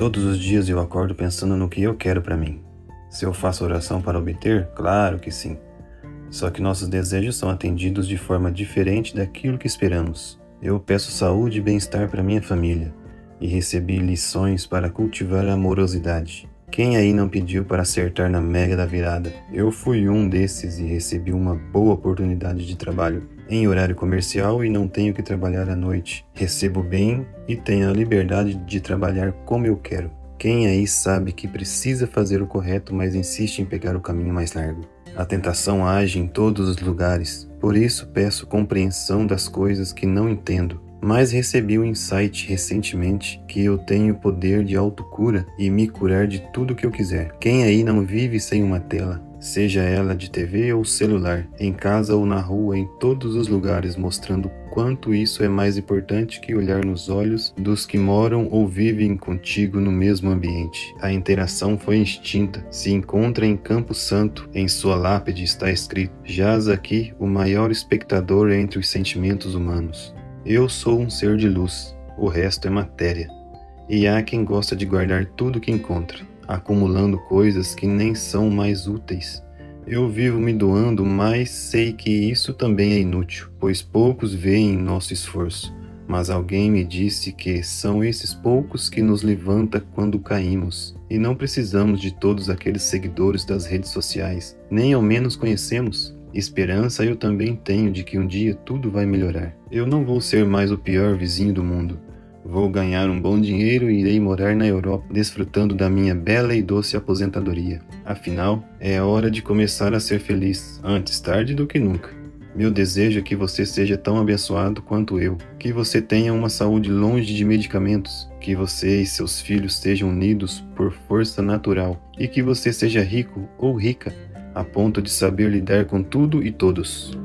Todos os dias eu acordo pensando no que eu quero para mim. Se eu faço oração para obter, claro que sim. Só que nossos desejos são atendidos de forma diferente daquilo que esperamos. Eu peço saúde e bem-estar para minha família e recebi lições para cultivar a amorosidade. Quem aí não pediu para acertar na mega da virada? Eu fui um desses e recebi uma boa oportunidade de trabalho em horário comercial e não tenho que trabalhar à noite. Recebo bem e tenho a liberdade de trabalhar como eu quero. Quem aí sabe que precisa fazer o correto, mas insiste em pegar o caminho mais largo? A tentação age em todos os lugares, por isso peço compreensão das coisas que não entendo. Mas recebi o um insight recentemente que eu tenho o poder de autocura e me curar de tudo que eu quiser. Quem aí não vive sem uma tela? seja ela de TV ou celular, em casa ou na rua, em todos os lugares, mostrando quanto isso é mais importante que olhar nos olhos dos que moram ou vivem contigo no mesmo ambiente. A interação foi extinta, se encontra em Campo Santo, em sua lápide está escrito: Jaz aqui o maior espectador entre os sentimentos humanos. Eu sou um ser de luz, o resto é matéria. E há quem gosta de guardar tudo que encontra acumulando coisas que nem são mais úteis. Eu vivo me doando, mas sei que isso também é inútil, pois poucos veem nosso esforço. Mas alguém me disse que são esses poucos que nos levanta quando caímos, e não precisamos de todos aqueles seguidores das redes sociais, nem ao menos conhecemos. Esperança eu também tenho de que um dia tudo vai melhorar. Eu não vou ser mais o pior vizinho do mundo, Vou ganhar um bom dinheiro e irei morar na Europa, desfrutando da minha bela e doce aposentadoria. Afinal, é hora de começar a ser feliz, antes tarde do que nunca. Meu desejo é que você seja tão abençoado quanto eu, que você tenha uma saúde longe de medicamentos, que você e seus filhos sejam unidos por força natural e que você seja rico ou rica a ponto de saber lidar com tudo e todos.